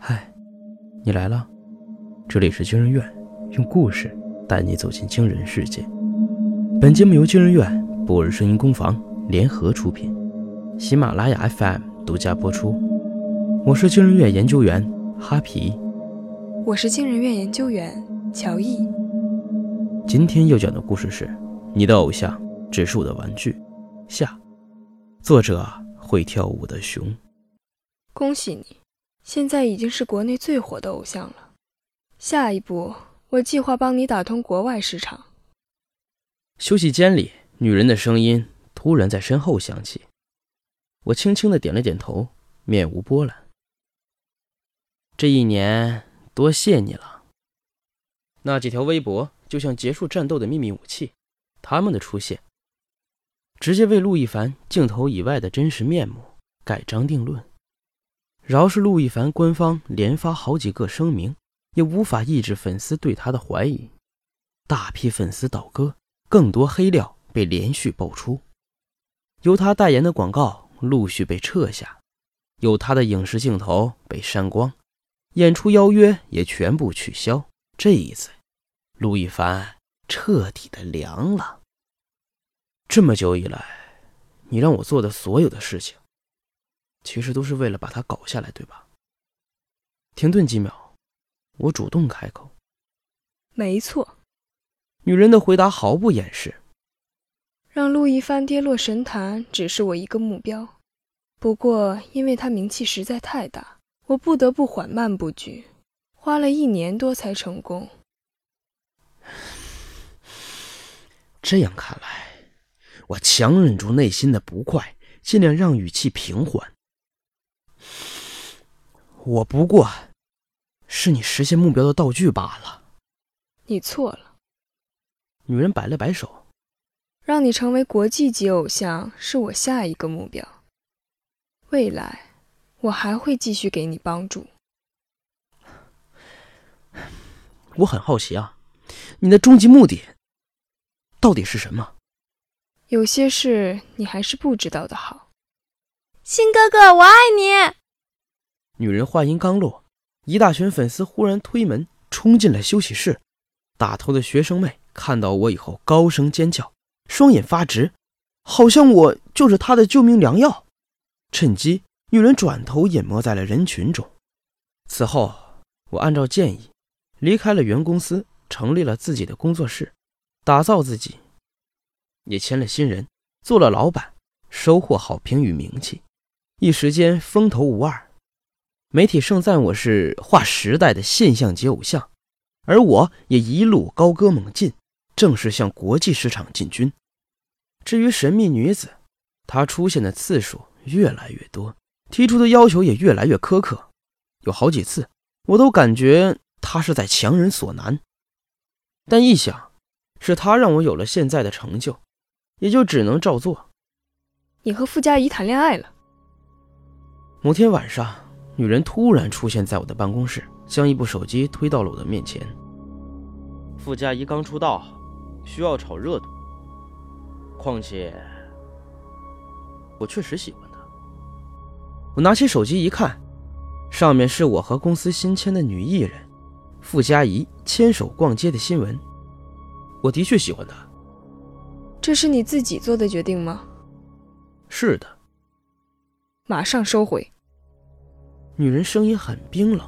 嗨，你来了，这里是惊人院，用故事带你走进惊人世界。本节目由惊人院、博尔声音工坊联合出品，喜马拉雅 FM 独家播出。我是惊人院研究员哈皮，我是惊人院研究员乔毅。今天要讲的故事是《你的偶像只是我的玩具》下，作者会跳舞的熊。恭喜你！现在已经是国内最火的偶像了。下一步，我计划帮你打通国外市场。休息间里，女人的声音突然在身后响起。我轻轻的点了点头，面无波澜。这一年，多谢你了。那几条微博就像结束战斗的秘密武器，他们的出现，直接为陆亦凡镜头以外的真实面目盖章定论。饶是陆一凡官方连发好几个声明，也无法抑制粉丝对他的怀疑。大批粉丝倒戈，更多黑料被连续爆出。由他代言的广告陆续被撤下，有他的影视镜头被删光，演出邀约也全部取消。这一次，陆一凡彻底的凉了。这么久以来，你让我做的所有的事情。其实都是为了把他搞下来，对吧？停顿几秒，我主动开口：“没错。”女人的回答毫不掩饰：“让陆一帆跌落神坛只是我一个目标，不过因为他名气实在太大，我不得不缓慢布局，花了一年多才成功。这样看来，我强忍住内心的不快，尽量让语气平缓。”我不过是你实现目标的道具罢了。你错了。女人摆了摆手，让你成为国际级偶像是我下一个目标。未来我还会继续给你帮助。我很好奇啊，你的终极目的到底是什么？有些事你还是不知道的好。新哥哥，我爱你。女人话音刚落，一大群粉丝忽然推门冲进了休息室。打头的学生妹看到我以后，高声尖叫，双眼发直，好像我就是她的救命良药。趁机，女人转头隐没在了人群中。此后，我按照建议离开了原公司，成立了自己的工作室，打造自己，也签了新人，做了老板，收获好评与名气，一时间风头无二。媒体盛赞我是划时代的现象级偶像，而我也一路高歌猛进，正式向国际市场进军。至于神秘女子，她出现的次数越来越多，提出的要求也越来越苛刻，有好几次我都感觉她是在强人所难。但一想，是她让我有了现在的成就，也就只能照做。你和傅佳怡谈恋爱了？某天晚上。女人突然出现在我的办公室，将一部手机推到了我的面前。傅佳怡刚出道，需要炒热度。况且，我确实喜欢她。我拿起手机一看，上面是我和公司新签的女艺人傅佳怡牵手逛街的新闻。我的确喜欢她。这是你自己做的决定吗？是的。马上收回。女人声音很冰冷。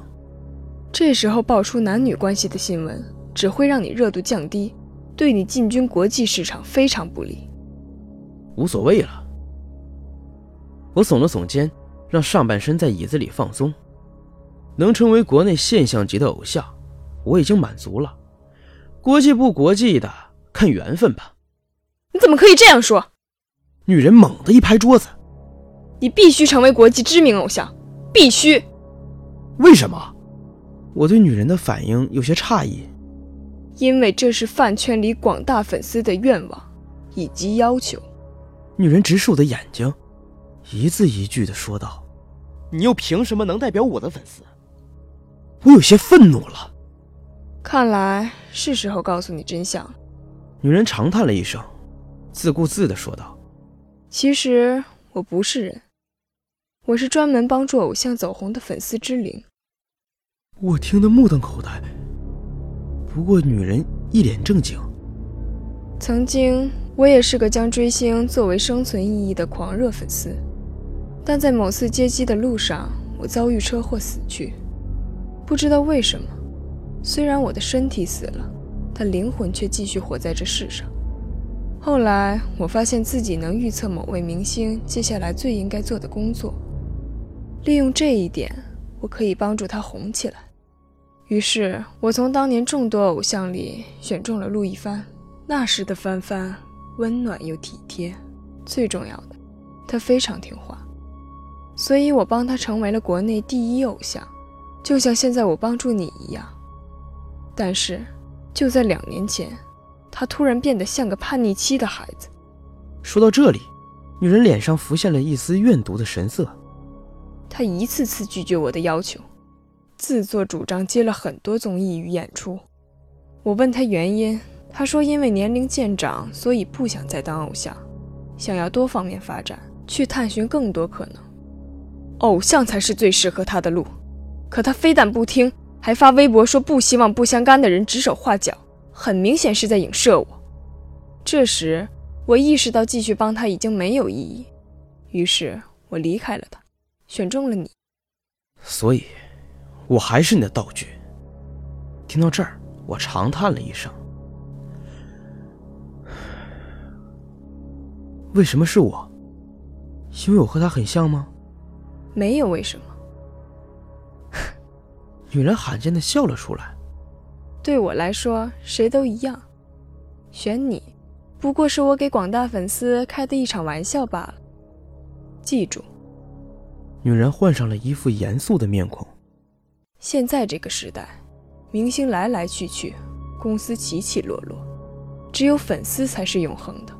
这时候爆出男女关系的新闻，只会让你热度降低，对你进军国际市场非常不利。无所谓了。我耸了耸肩，让上半身在椅子里放松。能成为国内现象级的偶像，我已经满足了。国际不国际的，看缘分吧。你怎么可以这样说？女人猛地一拍桌子：“你必须成为国际知名偶像。”必须！为什么？我对女人的反应有些诧异。因为这是饭圈里广大粉丝的愿望以及要求。女人直视我的眼睛，一字一句的说道：“你又凭什么能代表我的粉丝？”我有些愤怒了。看来是时候告诉你真相。女人长叹了一声，自顾自的说道：“其实我不是人。”我是专门帮助偶像走红的粉丝之灵，我听得目瞪口呆。不过女人一脸正经。曾经我也是个将追星作为生存意义的狂热粉丝，但在某次接机的路上，我遭遇车祸死去。不知道为什么，虽然我的身体死了，但灵魂却继续活在这世上。后来我发现自己能预测某位明星接下来最应该做的工作，利用这一点，我可以帮助他红起来。于是，我从当年众多偶像里选中了陆一帆。那时的帆帆，温暖又体贴，最重要的，她非常听话，所以我帮她成为了国内第一偶像，就像现在我帮助你一样。但是，就在两年前。他突然变得像个叛逆期的孩子。说到这里，女人脸上浮现了一丝怨毒的神色。他一次次拒绝我的要求，自作主张接了很多综艺与演出。我问他原因，他说因为年龄渐长，所以不想再当偶像，想要多方面发展，去探寻更多可能。偶像才是最适合他的路。可他非但不听，还发微博说不希望不相干的人指手画脚。很明显是在影射我。这时，我意识到继续帮他已经没有意义，于是我离开了他，选中了你。所以，我还是你的道具。听到这儿，我长叹了一声。为什么是我？因为我和他很像吗？没有为什么。女人罕见的笑了出来。对我来说，谁都一样。选你，不过是我给广大粉丝开的一场玩笑罢了。记住，女人换上了一副严肃的面孔。现在这个时代，明星来来去去，公司起起落落，只有粉丝才是永恒的。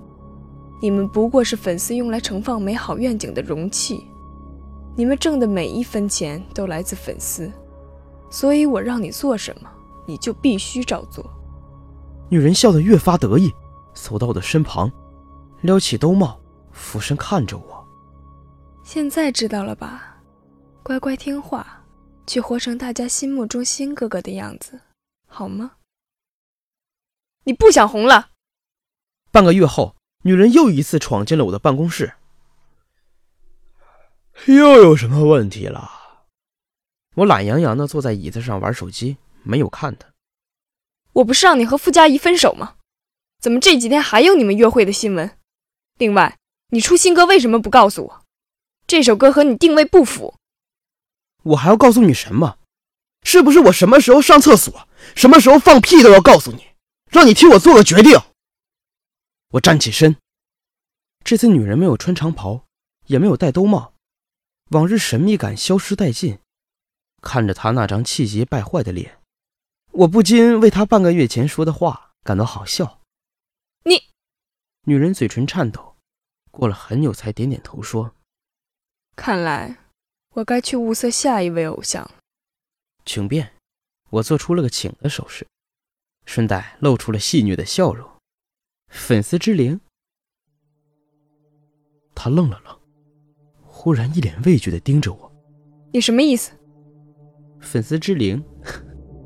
你们不过是粉丝用来盛放美好愿景的容器，你们挣的每一分钱都来自粉丝，所以我让你做什么。你就必须照做。女人笑得越发得意，走到我的身旁，撩起兜帽，俯身看着我。现在知道了吧？乖乖听话，去活成大家心目中新哥哥的样子，好吗？你不想红了？半个月后，女人又一次闯进了我的办公室。又有什么问题了？我懒洋洋的坐在椅子上玩手机。没有看她，我不是让你和傅佳怡分手吗？怎么这几天还有你们约会的新闻？另外，你出新歌为什么不告诉我？这首歌和你定位不符。我还要告诉你什么？是不是我什么时候上厕所、什么时候放屁都要告诉你，让你替我做个决定？我站起身，这次女人没有穿长袍，也没有戴兜帽，往日神秘感消失殆尽。看着她那张气急败坏的脸。我不禁为她半个月前说的话感到好笑。你，女人嘴唇颤抖，过了很久才点点头说：“看来我该去物色下一位偶像。”请便。我做出了个请的手势，顺带露出了戏谑的笑容。粉丝之灵。他愣了愣，忽然一脸畏惧的盯着我：“你什么意思？”粉丝之灵。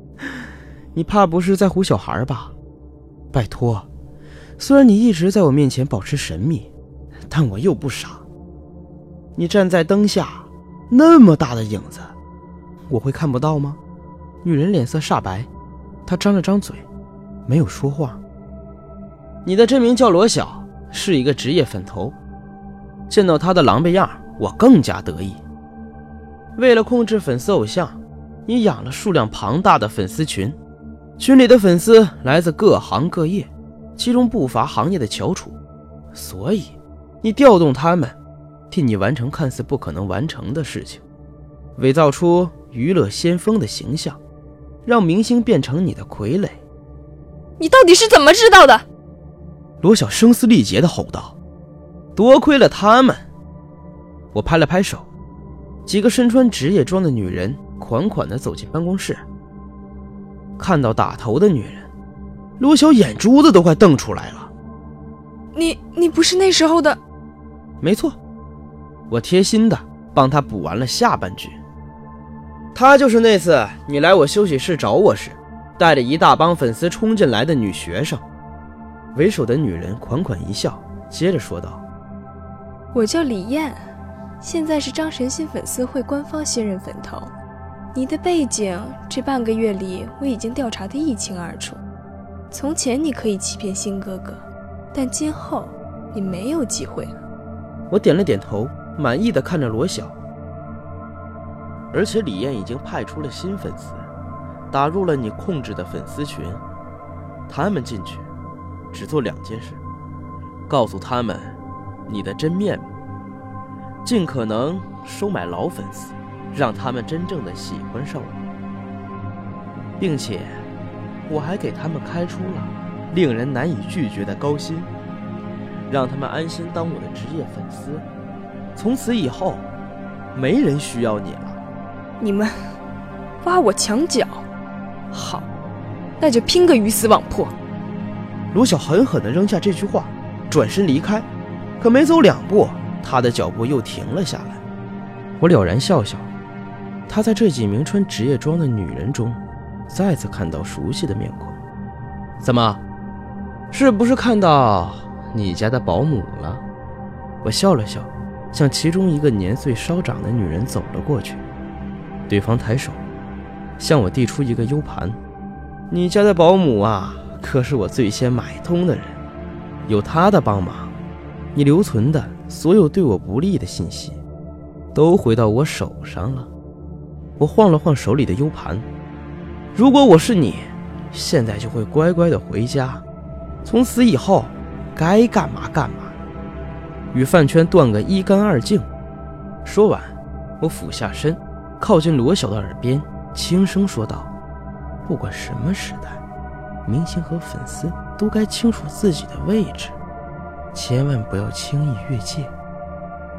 你怕不是在唬小孩吧？拜托，虽然你一直在我面前保持神秘，但我又不傻。你站在灯下，那么大的影子，我会看不到吗？女人脸色煞白，她张了张嘴，没有说话。你的真名叫罗晓，是一个职业粉头。见到他的狼狈样，我更加得意。为了控制粉丝偶像，你养了数量庞大的粉丝群。群里的粉丝来自各行各业，其中不乏行业的翘楚，所以你调动他们，替你完成看似不可能完成的事情，伪造出娱乐先锋的形象，让明星变成你的傀儡。你到底是怎么知道的？罗晓声嘶力竭地吼道：“多亏了他们！”我拍了拍手，几个身穿职业装的女人款款地走进办公室。看到打头的女人，罗晓眼珠子都快瞪出来了。你你不是那时候的？没错，我贴心的帮他补完了下半句。她就是那次你来我休息室找我时，带着一大帮粉丝冲进来的女学生。为首的女人款款一笑，接着说道：“我叫李艳，现在是张神心粉丝会官方新任粉头。你的背景，这半个月里我已经调查得一清二楚。从前你可以欺骗新哥哥，但今后你没有机会了。”我点了点头，满意的看着罗晓。而且李艳已经派出了新粉丝，打入了你控制的粉丝群。他们进去，只做两件事：告诉他们你的真面目，尽可能收买老粉丝，让他们真正的喜欢上我，并且我还给他们开出了令人难以拒绝的高薪。让他们安心当我的职业粉丝，从此以后，没人需要你了。你们挖我墙角，好，那就拼个鱼死网破。罗晓狠狠地扔下这句话，转身离开。可没走两步，他的脚步又停了下来。我了然笑笑，他在这几名穿职业装的女人中，再次看到熟悉的面孔。怎么，是不是看到？你家的保姆了，我笑了笑，向其中一个年岁稍长的女人走了过去。对方抬手，向我递出一个 U 盘。你家的保姆啊，可是我最先买通的人，有她的帮忙，你留存的所有对我不利的信息，都回到我手上了。我晃了晃手里的 U 盘。如果我是你，现在就会乖乖的回家，从此以后。该干嘛干嘛，与饭圈断个一干二净。说完，我俯下身，靠近罗晓的耳边，轻声说道：“不管什么时代，明星和粉丝都该清楚自己的位置，千万不要轻易越界。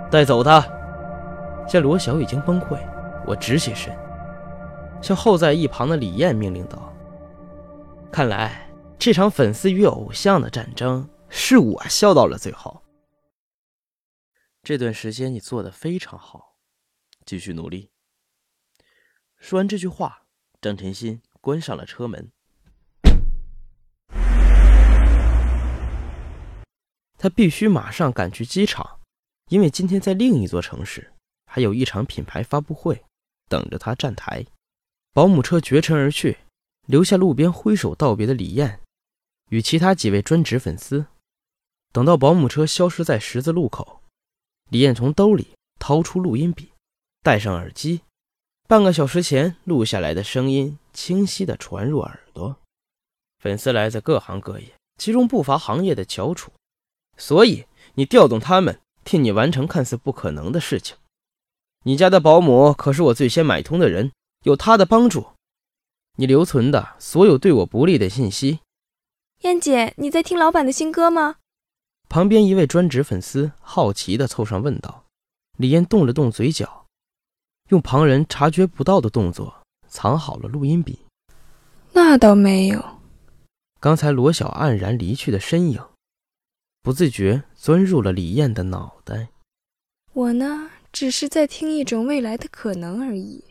带走他。”见罗晓已经崩溃，我直起身，向候在一旁的李艳命令道：“看来这场粉丝与偶像的战争。”是我笑到了最后。这段时间你做的非常好，继续努力。说完这句话，张晨心关上了车门。他必须马上赶去机场，因为今天在另一座城市还有一场品牌发布会等着他站台。保姆车绝尘而去，留下路边挥手道别的李艳与其他几位专职粉丝。等到保姆车消失在十字路口，李艳从兜里掏出录音笔，戴上耳机，半个小时前录下来的声音清晰地传入耳朵。粉丝来自各行各业，其中不乏行业的翘楚，所以你调动他们替你完成看似不可能的事情。你家的保姆可是我最先买通的人，有他的帮助，你留存的所有对我不利的信息。燕姐，你在听老板的新歌吗？旁边一位专职粉丝好奇地凑上问道：“李艳动了动嘴角，用旁人察觉不到的动作藏好了录音笔。那倒没有。刚才罗晓黯然离去的身影，不自觉钻入了李艳的脑袋。我呢，只是在听一种未来的可能而已。”